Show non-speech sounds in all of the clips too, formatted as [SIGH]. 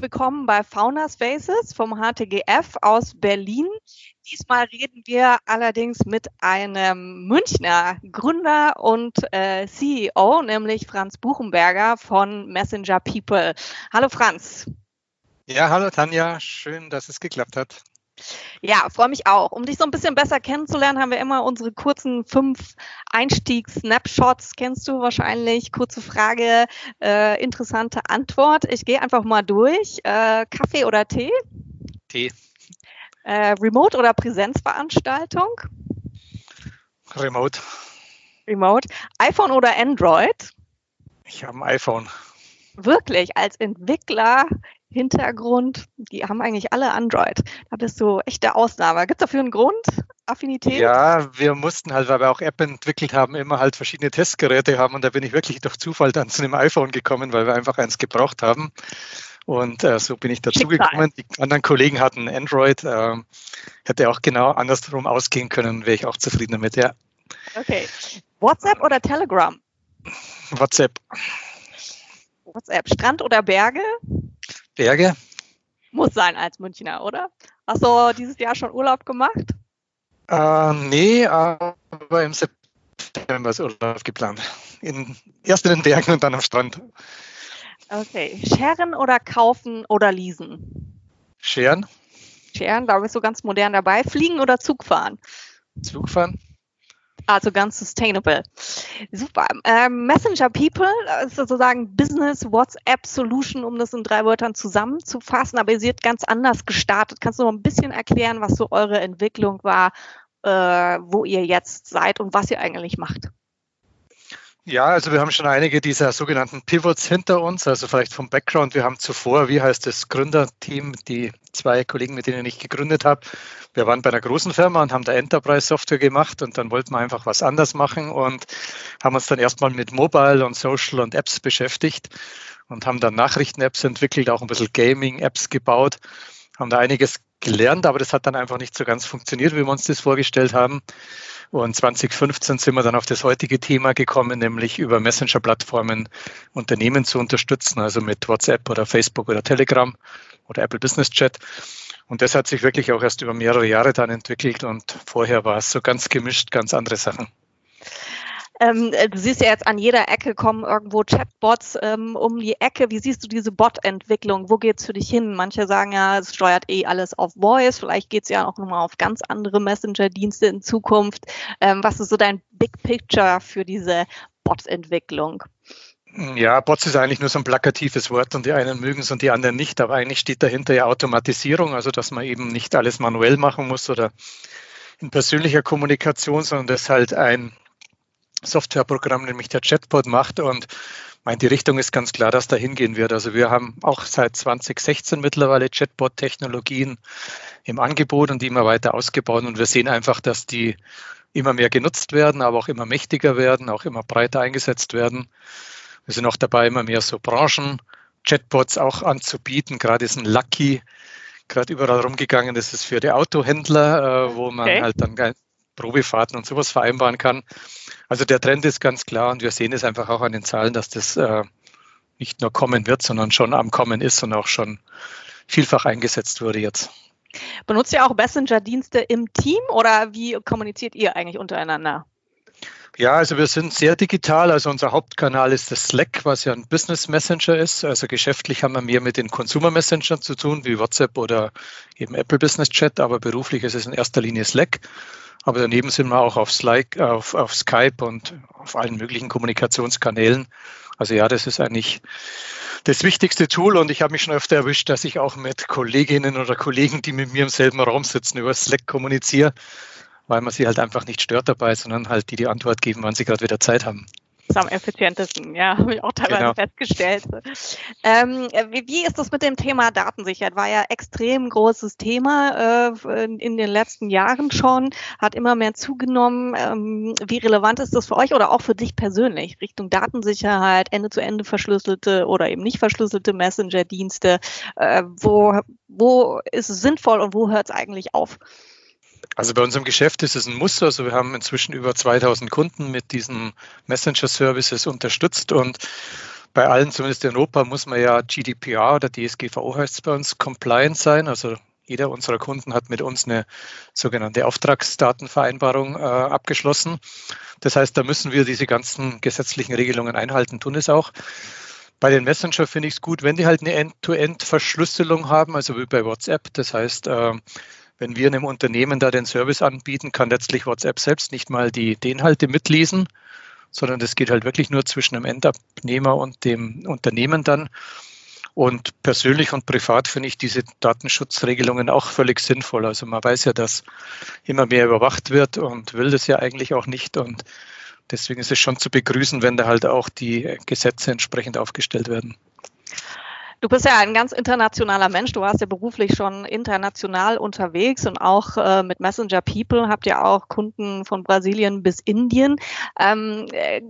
Willkommen bei Fauna Spaces vom HTGF aus Berlin. Diesmal reden wir allerdings mit einem Münchner Gründer und äh, CEO, nämlich Franz Buchenberger von Messenger People. Hallo Franz. Ja, hallo Tanja, schön, dass es geklappt hat. Ja, freue mich auch. Um dich so ein bisschen besser kennenzulernen, haben wir immer unsere kurzen fünf Einstiegs-Snapshots. Kennst du wahrscheinlich? Kurze Frage, äh, interessante Antwort. Ich gehe einfach mal durch. Äh, Kaffee oder Tee? Tee. Äh, Remote oder Präsenzveranstaltung? Remote. Remote. iPhone oder Android? Ich habe ein iPhone. Wirklich, als Entwickler Hintergrund, die haben eigentlich alle Android. Da bist du echt der Ausnahme. Gibt es dafür einen Grund? Affinität? Ja, wir mussten halt, weil wir auch App entwickelt haben, immer halt verschiedene Testgeräte haben und da bin ich wirklich durch Zufall dann zu einem iPhone gekommen, weil wir einfach eins gebraucht haben. Und äh, so bin ich dazugekommen. Die anderen Kollegen hatten Android. Äh, hätte auch genau andersrum ausgehen können, wäre ich auch zufrieden damit, ja. Okay. WhatsApp oder Telegram? WhatsApp. WhatsApp. Strand oder Berge? Berge? Muss sein als Münchner, oder? Hast du dieses Jahr schon Urlaub gemacht? Äh, nee, aber im September ist Urlaub geplant. In, erst in den Bergen und dann am Strand. Okay. Scheren oder kaufen oder leasen? Scheren. Scheren, da bist du ganz modern dabei. Fliegen oder Zug fahren? Zug fahren. Also ganz sustainable. Super. Ähm, Messenger People ist sozusagen Business WhatsApp Solution, um das in drei Wörtern zusammenzufassen, aber ihr seid ganz anders gestartet. Kannst du noch ein bisschen erklären, was so eure Entwicklung war, äh, wo ihr jetzt seid und was ihr eigentlich macht? Ja, also wir haben schon einige dieser sogenannten Pivots hinter uns, also vielleicht vom Background. Wir haben zuvor, wie heißt das Gründerteam, die zwei Kollegen, mit denen ich gegründet habe. Wir waren bei einer großen Firma und haben da Enterprise-Software gemacht und dann wollten wir einfach was anders machen und haben uns dann erstmal mit Mobile und Social und Apps beschäftigt und haben dann Nachrichten-Apps entwickelt, auch ein bisschen Gaming-Apps gebaut, haben da einiges gelernt, aber das hat dann einfach nicht so ganz funktioniert, wie wir uns das vorgestellt haben. Und 2015 sind wir dann auf das heutige Thema gekommen, nämlich über Messenger-Plattformen Unternehmen zu unterstützen, also mit WhatsApp oder Facebook oder Telegram oder Apple Business Chat. Und das hat sich wirklich auch erst über mehrere Jahre dann entwickelt und vorher war es so ganz gemischt, ganz andere Sachen. Ähm, äh, du siehst ja jetzt an jeder Ecke kommen irgendwo Chatbots ähm, um die Ecke. Wie siehst du diese Bot-Entwicklung? Wo geht's für dich hin? Manche sagen ja, es steuert eh alles auf Voice. Vielleicht geht's ja auch nochmal auf ganz andere Messenger-Dienste in Zukunft. Ähm, was ist so dein Big Picture für diese Bot-Entwicklung? Ja, Bots ist eigentlich nur so ein plakatives Wort und die einen mögen es und die anderen nicht, aber eigentlich steht dahinter ja Automatisierung, also dass man eben nicht alles manuell machen muss oder in persönlicher Kommunikation, sondern das halt ein Softwareprogramm, nämlich der Chatbot macht. Und meine, die Richtung ist ganz klar, dass da hingehen wird. Also wir haben auch seit 2016 mittlerweile Chatbot-Technologien im Angebot und die immer weiter ausgebaut. Und wir sehen einfach, dass die immer mehr genutzt werden, aber auch immer mächtiger werden, auch immer breiter eingesetzt werden. Wir sind auch dabei, immer mehr so Branchen-Chatbots auch anzubieten. Gerade ist ein Lucky gerade überall rumgegangen. Das ist für die Autohändler, äh, wo man okay. halt dann Probefahrten und sowas vereinbaren kann. Also der Trend ist ganz klar und wir sehen es einfach auch an den Zahlen, dass das äh, nicht nur kommen wird, sondern schon am Kommen ist und auch schon vielfach eingesetzt wurde jetzt. Benutzt ihr auch Messenger-Dienste im Team oder wie kommuniziert ihr eigentlich untereinander? Ja, also wir sind sehr digital. Also unser Hauptkanal ist das Slack, was ja ein Business Messenger ist. Also geschäftlich haben wir mehr mit den Consumer Messengern zu tun, wie WhatsApp oder eben Apple Business Chat, aber beruflich ist es in erster Linie Slack. Aber daneben sind wir auch auf, Slack, auf, auf Skype und auf allen möglichen Kommunikationskanälen. Also ja, das ist eigentlich das wichtigste Tool und ich habe mich schon öfter erwischt, dass ich auch mit Kolleginnen oder Kollegen, die mit mir im selben Raum sitzen, über Slack kommuniziere, weil man sie halt einfach nicht stört dabei, sondern halt die die Antwort geben, wann sie gerade wieder Zeit haben ist am effizientesten, ja, [LAUGHS] habe ich auch teilweise genau. festgestellt. Ähm, wie, wie, ist das mit dem Thema Datensicherheit? War ja extrem großes Thema äh, in, in, den letzten Jahren schon, hat immer mehr zugenommen. Ähm, wie relevant ist das für euch oder auch für dich persönlich Richtung Datensicherheit, Ende-zu-Ende verschlüsselte oder eben nicht verschlüsselte Messenger-Dienste? Äh, wo, wo ist es sinnvoll und wo hört es eigentlich auf? Also bei unserem Geschäft ist es ein Muster. Also wir haben inzwischen über 2000 Kunden mit diesen Messenger-Services unterstützt und bei allen, zumindest in Europa, muss man ja GDPR oder DSGVO heißt es bei uns, compliant sein. Also jeder unserer Kunden hat mit uns eine sogenannte Auftragsdatenvereinbarung äh, abgeschlossen. Das heißt, da müssen wir diese ganzen gesetzlichen Regelungen einhalten, tun es auch. Bei den Messenger finde ich es gut, wenn die halt eine End-to-End-Verschlüsselung haben, also wie bei WhatsApp. Das heißt, äh, wenn wir einem Unternehmen da den Service anbieten, kann letztlich WhatsApp selbst nicht mal die, die Inhalte mitlesen, sondern das geht halt wirklich nur zwischen dem Endabnehmer und dem Unternehmen dann. Und persönlich und privat finde ich diese Datenschutzregelungen auch völlig sinnvoll. Also man weiß ja, dass immer mehr überwacht wird und will das ja eigentlich auch nicht. Und deswegen ist es schon zu begrüßen, wenn da halt auch die Gesetze entsprechend aufgestellt werden. Du bist ja ein ganz internationaler Mensch. Du warst ja beruflich schon international unterwegs und auch äh, mit Messenger People habt ihr auch Kunden von Brasilien bis Indien. Ähm, äh,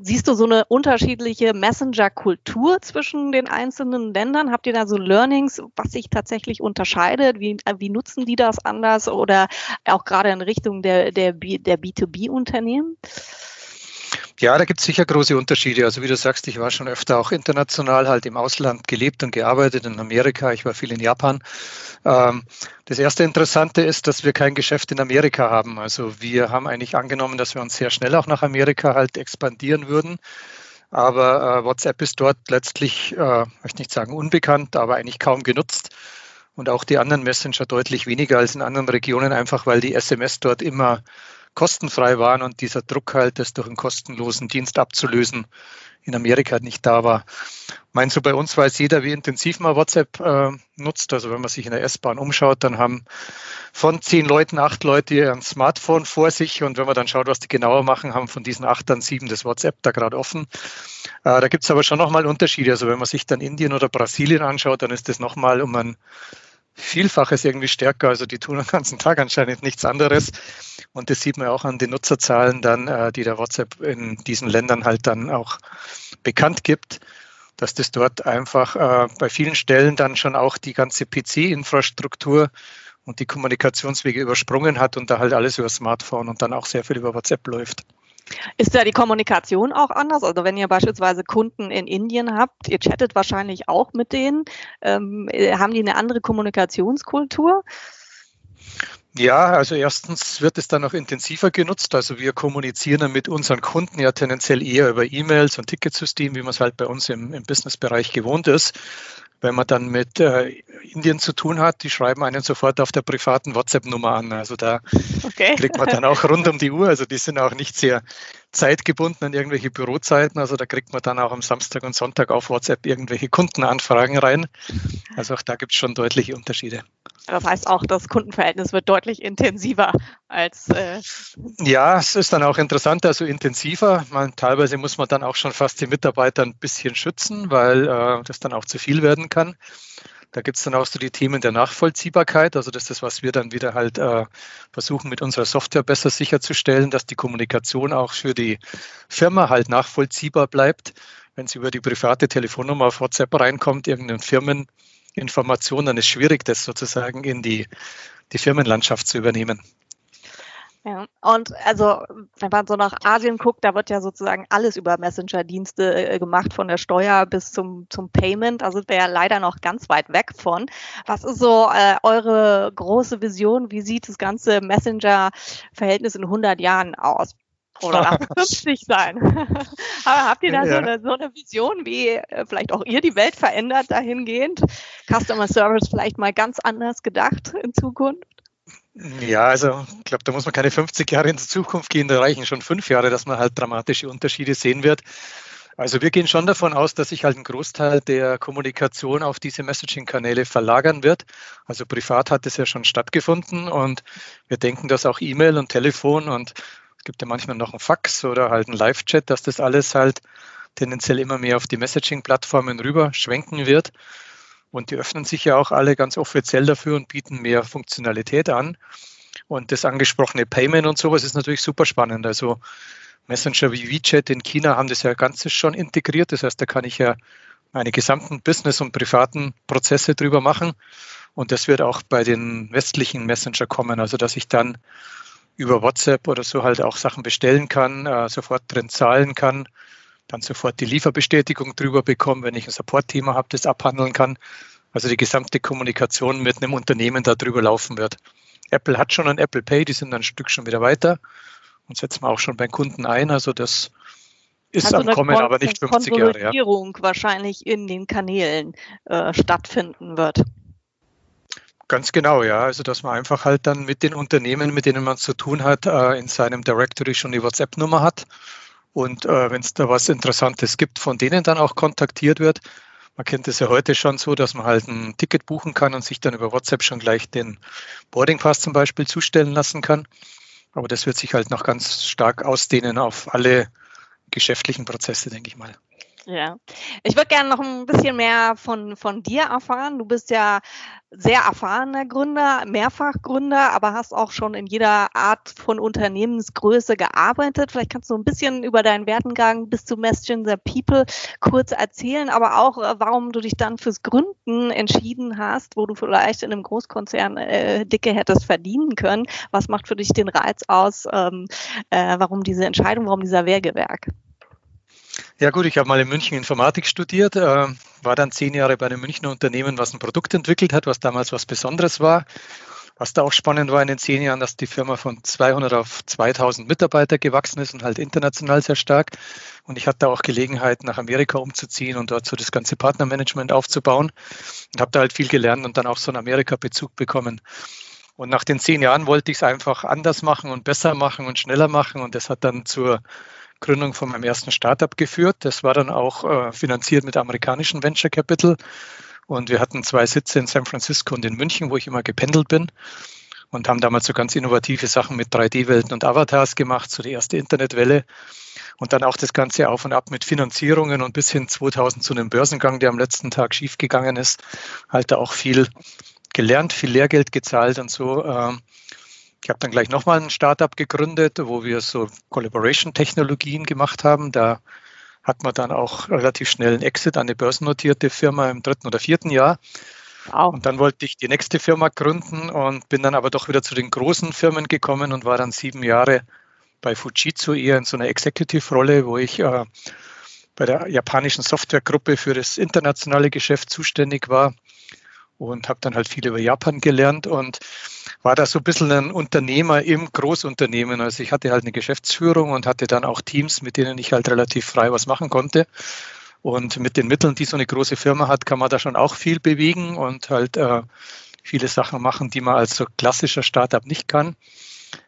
siehst du so eine unterschiedliche Messenger-Kultur zwischen den einzelnen Ländern? Habt ihr da so Learnings, was sich tatsächlich unterscheidet? Wie, äh, wie nutzen die das anders oder auch gerade in Richtung der, der, der B2B-Unternehmen? Ja, da gibt es sicher große Unterschiede. Also wie du sagst, ich war schon öfter auch international halt im Ausland gelebt und gearbeitet, in Amerika, ich war viel in Japan. Ähm, das erste Interessante ist, dass wir kein Geschäft in Amerika haben. Also wir haben eigentlich angenommen, dass wir uns sehr schnell auch nach Amerika halt expandieren würden. Aber äh, WhatsApp ist dort letztlich, äh, möchte nicht sagen unbekannt, aber eigentlich kaum genutzt. Und auch die anderen Messenger deutlich weniger als in anderen Regionen, einfach weil die SMS dort immer kostenfrei waren und dieser Druck halt, das durch einen kostenlosen Dienst abzulösen, in Amerika nicht da war. Meinst du, bei uns weiß jeder, wie intensiv man WhatsApp äh, nutzt? Also wenn man sich in der S-Bahn umschaut, dann haben von zehn Leuten acht Leute ein Smartphone vor sich und wenn man dann schaut, was die genauer machen, haben von diesen acht dann sieben das WhatsApp da gerade offen. Äh, da gibt es aber schon nochmal Unterschiede. Also wenn man sich dann Indien oder Brasilien anschaut, dann ist das nochmal um ein Vielfaches irgendwie stärker. Also die tun den ganzen Tag anscheinend nichts anderes. Und das sieht man auch an den Nutzerzahlen dann, äh, die der WhatsApp in diesen Ländern halt dann auch bekannt gibt, dass das dort einfach äh, bei vielen Stellen dann schon auch die ganze PC-Infrastruktur und die Kommunikationswege übersprungen hat und da halt alles über Smartphone und dann auch sehr viel über WhatsApp läuft. Ist da die Kommunikation auch anders? Also wenn ihr beispielsweise Kunden in Indien habt, ihr chattet wahrscheinlich auch mit denen. Ähm, haben die eine andere Kommunikationskultur? Ja, also erstens wird es dann noch intensiver genutzt. Also wir kommunizieren mit unseren Kunden ja tendenziell eher über E-Mails und Ticketsystem, wie man es halt bei uns im, im Businessbereich gewohnt ist. Wenn man dann mit äh, Indien zu tun hat, die schreiben einen sofort auf der privaten WhatsApp-Nummer an. Also da okay. kriegt man dann auch rund um die Uhr. Also die sind auch nicht sehr zeitgebunden an irgendwelche Bürozeiten. Also da kriegt man dann auch am Samstag und Sonntag auf WhatsApp irgendwelche Kundenanfragen rein. Also auch da gibt es schon deutliche Unterschiede. Das heißt auch, das Kundenverhältnis wird deutlich intensiver als. Äh ja, es ist dann auch interessanter, also intensiver. Man, teilweise muss man dann auch schon fast die Mitarbeiter ein bisschen schützen, weil äh, das dann auch zu viel werden kann. Da gibt es dann auch so die Themen der Nachvollziehbarkeit. Also das ist das, was wir dann wieder halt äh, versuchen mit unserer Software besser sicherzustellen, dass die Kommunikation auch für die Firma halt nachvollziehbar bleibt. Wenn sie über die private Telefonnummer auf WhatsApp reinkommt, irgendeinen Firmeninformation, dann ist schwierig, das sozusagen in die, die Firmenlandschaft zu übernehmen. Ja, und also, wenn man so nach Asien guckt, da wird ja sozusagen alles über Messenger-Dienste äh, gemacht, von der Steuer bis zum, zum Payment. Da sind wir ja leider noch ganz weit weg von. Was ist so äh, eure große Vision? Wie sieht das ganze Messenger-Verhältnis in 100 Jahren aus? Oder [LAUGHS] nach 50 sein. [LAUGHS] Aber habt ihr da ja. so, eine, so eine Vision, wie äh, vielleicht auch ihr die Welt verändert dahingehend? Customer Service vielleicht mal ganz anders gedacht in Zukunft? Ja, also ich glaube, da muss man keine 50 Jahre in die Zukunft gehen, da reichen schon fünf Jahre, dass man halt dramatische Unterschiede sehen wird. Also wir gehen schon davon aus, dass sich halt ein Großteil der Kommunikation auf diese Messaging-Kanäle verlagern wird. Also privat hat es ja schon stattgefunden und wir denken, dass auch E-Mail und Telefon und es gibt ja manchmal noch ein Fax oder halt ein Live-Chat, dass das alles halt tendenziell immer mehr auf die Messaging-Plattformen rüber schwenken wird. Und die öffnen sich ja auch alle ganz offiziell dafür und bieten mehr Funktionalität an. Und das angesprochene Payment und sowas ist natürlich super spannend. Also Messenger wie WeChat in China haben das ja ganzes schon integriert. Das heißt, da kann ich ja meine gesamten Business- und privaten Prozesse drüber machen. Und das wird auch bei den westlichen Messenger kommen. Also, dass ich dann über WhatsApp oder so halt auch Sachen bestellen kann, äh, sofort drin zahlen kann, dann sofort die Lieferbestätigung drüber bekomme, wenn ich ein Support-Thema habe, das abhandeln kann. Also die gesamte Kommunikation mit einem Unternehmen darüber laufen wird. Apple hat schon ein Apple Pay, die sind ein Stück schon wieder weiter und setzen wir auch schon beim Kunden ein. Also das ist also am Kommen, aber nicht 50 Jahre. Ja. wahrscheinlich in den Kanälen äh, stattfinden wird. Ganz genau, ja. Also dass man einfach halt dann mit den Unternehmen, mit denen man zu tun hat, äh, in seinem Directory schon die WhatsApp-Nummer hat. Und äh, wenn es da was Interessantes gibt, von denen dann auch kontaktiert wird. Man kennt es ja heute schon so, dass man halt ein Ticket buchen kann und sich dann über WhatsApp schon gleich den Boarding Pass zum Beispiel zustellen lassen kann. Aber das wird sich halt noch ganz stark ausdehnen auf alle geschäftlichen Prozesse, denke ich mal. Ja, ich würde gerne noch ein bisschen mehr von, von dir erfahren. Du bist ja sehr erfahrener Gründer, Mehrfachgründer, aber hast auch schon in jeder Art von Unternehmensgröße gearbeitet. Vielleicht kannst du ein bisschen über deinen Wertengang bis zu Messenger People kurz erzählen, aber auch, äh, warum du dich dann fürs Gründen entschieden hast, wo du vielleicht in einem Großkonzern äh, dicke hättest verdienen können. Was macht für dich den Reiz aus? Ähm, äh, warum diese Entscheidung, warum dieser Wehrgewerk? Ja gut, ich habe mal in München Informatik studiert, äh, war dann zehn Jahre bei einem Münchner Unternehmen, was ein Produkt entwickelt hat, was damals was Besonderes war. Was da auch spannend war in den zehn Jahren, dass die Firma von 200 auf 2000 Mitarbeiter gewachsen ist und halt international sehr stark. Und ich hatte auch Gelegenheit, nach Amerika umzuziehen und dort so das ganze Partnermanagement aufzubauen und habe da halt viel gelernt und dann auch so einen Amerika-Bezug bekommen. Und nach den zehn Jahren wollte ich es einfach anders machen und besser machen und schneller machen. Und das hat dann zur Gründung von meinem ersten Startup geführt. Das war dann auch äh, finanziert mit amerikanischem Venture Capital. Und wir hatten zwei Sitze in San Francisco und in München, wo ich immer gependelt bin. Und haben damals so ganz innovative Sachen mit 3D-Welten und Avatars gemacht, so die erste Internetwelle. Und dann auch das Ganze auf und ab mit Finanzierungen und bis hin 2000 zu einem Börsengang, der am letzten Tag schiefgegangen ist. Halt da auch viel gelernt, viel Lehrgeld gezahlt und so. Ähm, ich habe dann gleich nochmal ein Startup gegründet, wo wir so Collaboration-Technologien gemacht haben. Da hat man dann auch relativ schnell einen Exit an eine börsennotierte Firma im dritten oder vierten Jahr. Wow. Und dann wollte ich die nächste Firma gründen und bin dann aber doch wieder zu den großen Firmen gekommen und war dann sieben Jahre bei Fujitsu eher in so einer Executive-Rolle, wo ich äh, bei der japanischen Softwaregruppe für das internationale Geschäft zuständig war und habe dann halt viel über Japan gelernt und war da so ein bisschen ein Unternehmer im Großunternehmen. Also ich hatte halt eine Geschäftsführung und hatte dann auch Teams, mit denen ich halt relativ frei was machen konnte. Und mit den Mitteln, die so eine große Firma hat, kann man da schon auch viel bewegen und halt äh, viele Sachen machen, die man als so klassischer Startup nicht kann.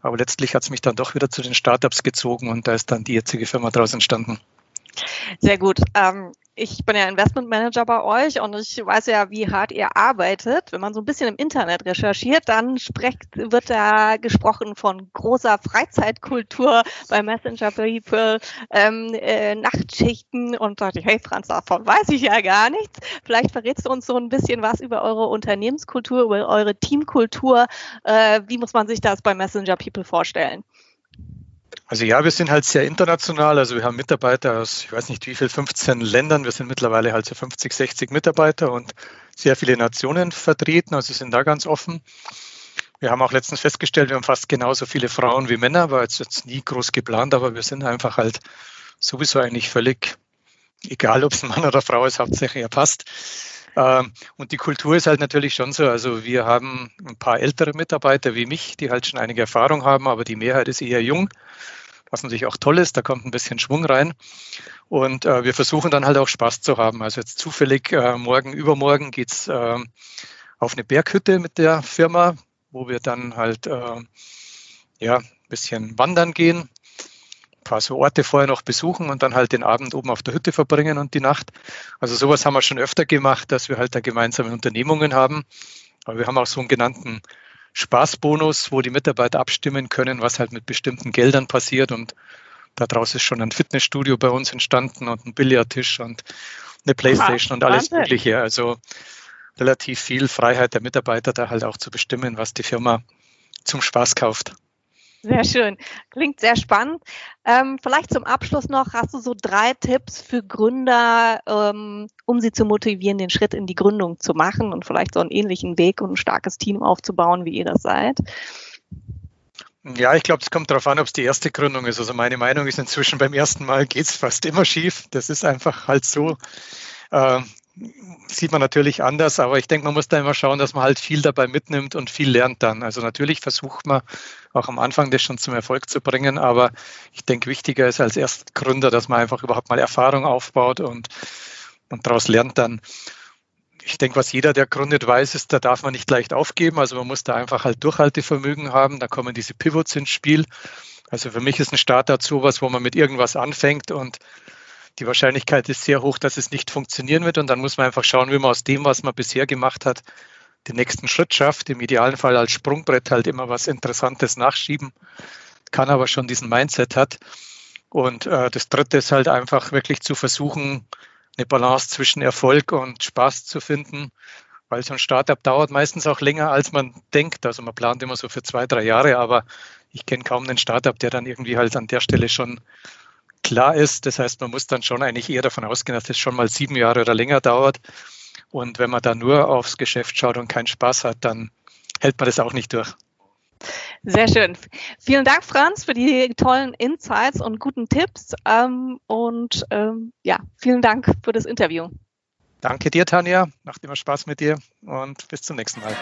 Aber letztlich hat es mich dann doch wieder zu den Startups gezogen und da ist dann die jetzige Firma daraus entstanden. Sehr gut. Ähm, ich bin ja Investmentmanager bei euch und ich weiß ja, wie hart ihr arbeitet. Wenn man so ein bisschen im Internet recherchiert, dann spricht, wird da gesprochen von großer Freizeitkultur bei Messenger People, ähm, äh, Nachtschichten und dachte ich, hey Franz, davon weiß ich ja gar nichts. Vielleicht verrätst du uns so ein bisschen was über eure Unternehmenskultur, über eure Teamkultur. Äh, wie muss man sich das bei Messenger People vorstellen? Also ja, wir sind halt sehr international. Also wir haben Mitarbeiter aus, ich weiß nicht wie viel, 15 Ländern. Wir sind mittlerweile halt so 50, 60 Mitarbeiter und sehr viele Nationen vertreten. Also sind da ganz offen. Wir haben auch letztens festgestellt, wir haben fast genauso viele Frauen wie Männer, war jetzt, jetzt nie groß geplant, aber wir sind einfach halt sowieso eigentlich völlig egal, ob es ein Mann oder Frau ist, hauptsächlich er passt. Ähm, und die Kultur ist halt natürlich schon so. Also wir haben ein paar ältere Mitarbeiter wie mich, die halt schon einige Erfahrung haben, aber die Mehrheit ist eher jung was natürlich auch toll ist. Da kommt ein bisschen Schwung rein. Und äh, wir versuchen dann halt auch Spaß zu haben. Also jetzt zufällig äh, morgen, übermorgen geht's äh, auf eine Berghütte mit der Firma, wo wir dann halt äh, ja, ein bisschen wandern gehen, paar so Orte vorher noch besuchen und dann halt den Abend oben auf der Hütte verbringen und die Nacht. Also sowas haben wir schon öfter gemacht, dass wir halt da gemeinsame Unternehmungen haben. Aber wir haben auch so einen genannten Spaßbonus, wo die Mitarbeiter abstimmen können, was halt mit bestimmten Geldern passiert. Und daraus ist schon ein Fitnessstudio bei uns entstanden und ein Billardtisch und eine Playstation und alles Mögliche. Also relativ viel Freiheit der Mitarbeiter, da halt auch zu bestimmen, was die Firma zum Spaß kauft. Sehr schön. Klingt sehr spannend. Ähm, vielleicht zum Abschluss noch, hast du so drei Tipps für Gründer, ähm, um sie zu motivieren, den Schritt in die Gründung zu machen und vielleicht so einen ähnlichen Weg und ein starkes Team aufzubauen, wie ihr das seid? Ja, ich glaube, es kommt darauf an, ob es die erste Gründung ist. Also meine Meinung ist inzwischen beim ersten Mal geht es fast immer schief. Das ist einfach halt so. Äh, sieht man natürlich anders, aber ich denke, man muss da immer schauen, dass man halt viel dabei mitnimmt und viel lernt dann. Also natürlich versucht man auch am Anfang das schon zum Erfolg zu bringen, aber ich denke, wichtiger ist als Erstgründer, dass man einfach überhaupt mal Erfahrung aufbaut und, und daraus lernt dann. Ich denke, was jeder, der gründet, weiß, ist, da darf man nicht leicht aufgeben. Also man muss da einfach halt Durchhaltevermögen haben. Da kommen diese Pivots ins Spiel. Also für mich ist ein Startup sowas, wo man mit irgendwas anfängt und die Wahrscheinlichkeit ist sehr hoch, dass es nicht funktionieren wird. Und dann muss man einfach schauen, wie man aus dem, was man bisher gemacht hat, den nächsten Schritt schafft. Im idealen Fall als Sprungbrett halt immer was Interessantes nachschieben, kann aber schon diesen Mindset hat. Und äh, das Dritte ist halt einfach wirklich zu versuchen, eine Balance zwischen Erfolg und Spaß zu finden, weil so ein Startup dauert meistens auch länger, als man denkt. Also man plant immer so für zwei, drei Jahre, aber ich kenne kaum einen Startup, der dann irgendwie halt an der Stelle schon klar ist. Das heißt, man muss dann schon eigentlich eher davon ausgehen, dass es schon mal sieben Jahre oder länger dauert. Und wenn man da nur aufs Geschäft schaut und keinen Spaß hat, dann hält man das auch nicht durch. Sehr schön. Vielen Dank, Franz, für die tollen Insights und guten Tipps. Ähm, und ähm, ja, vielen Dank für das Interview. Danke dir, Tanja. Macht immer Spaß mit dir und bis zum nächsten Mal.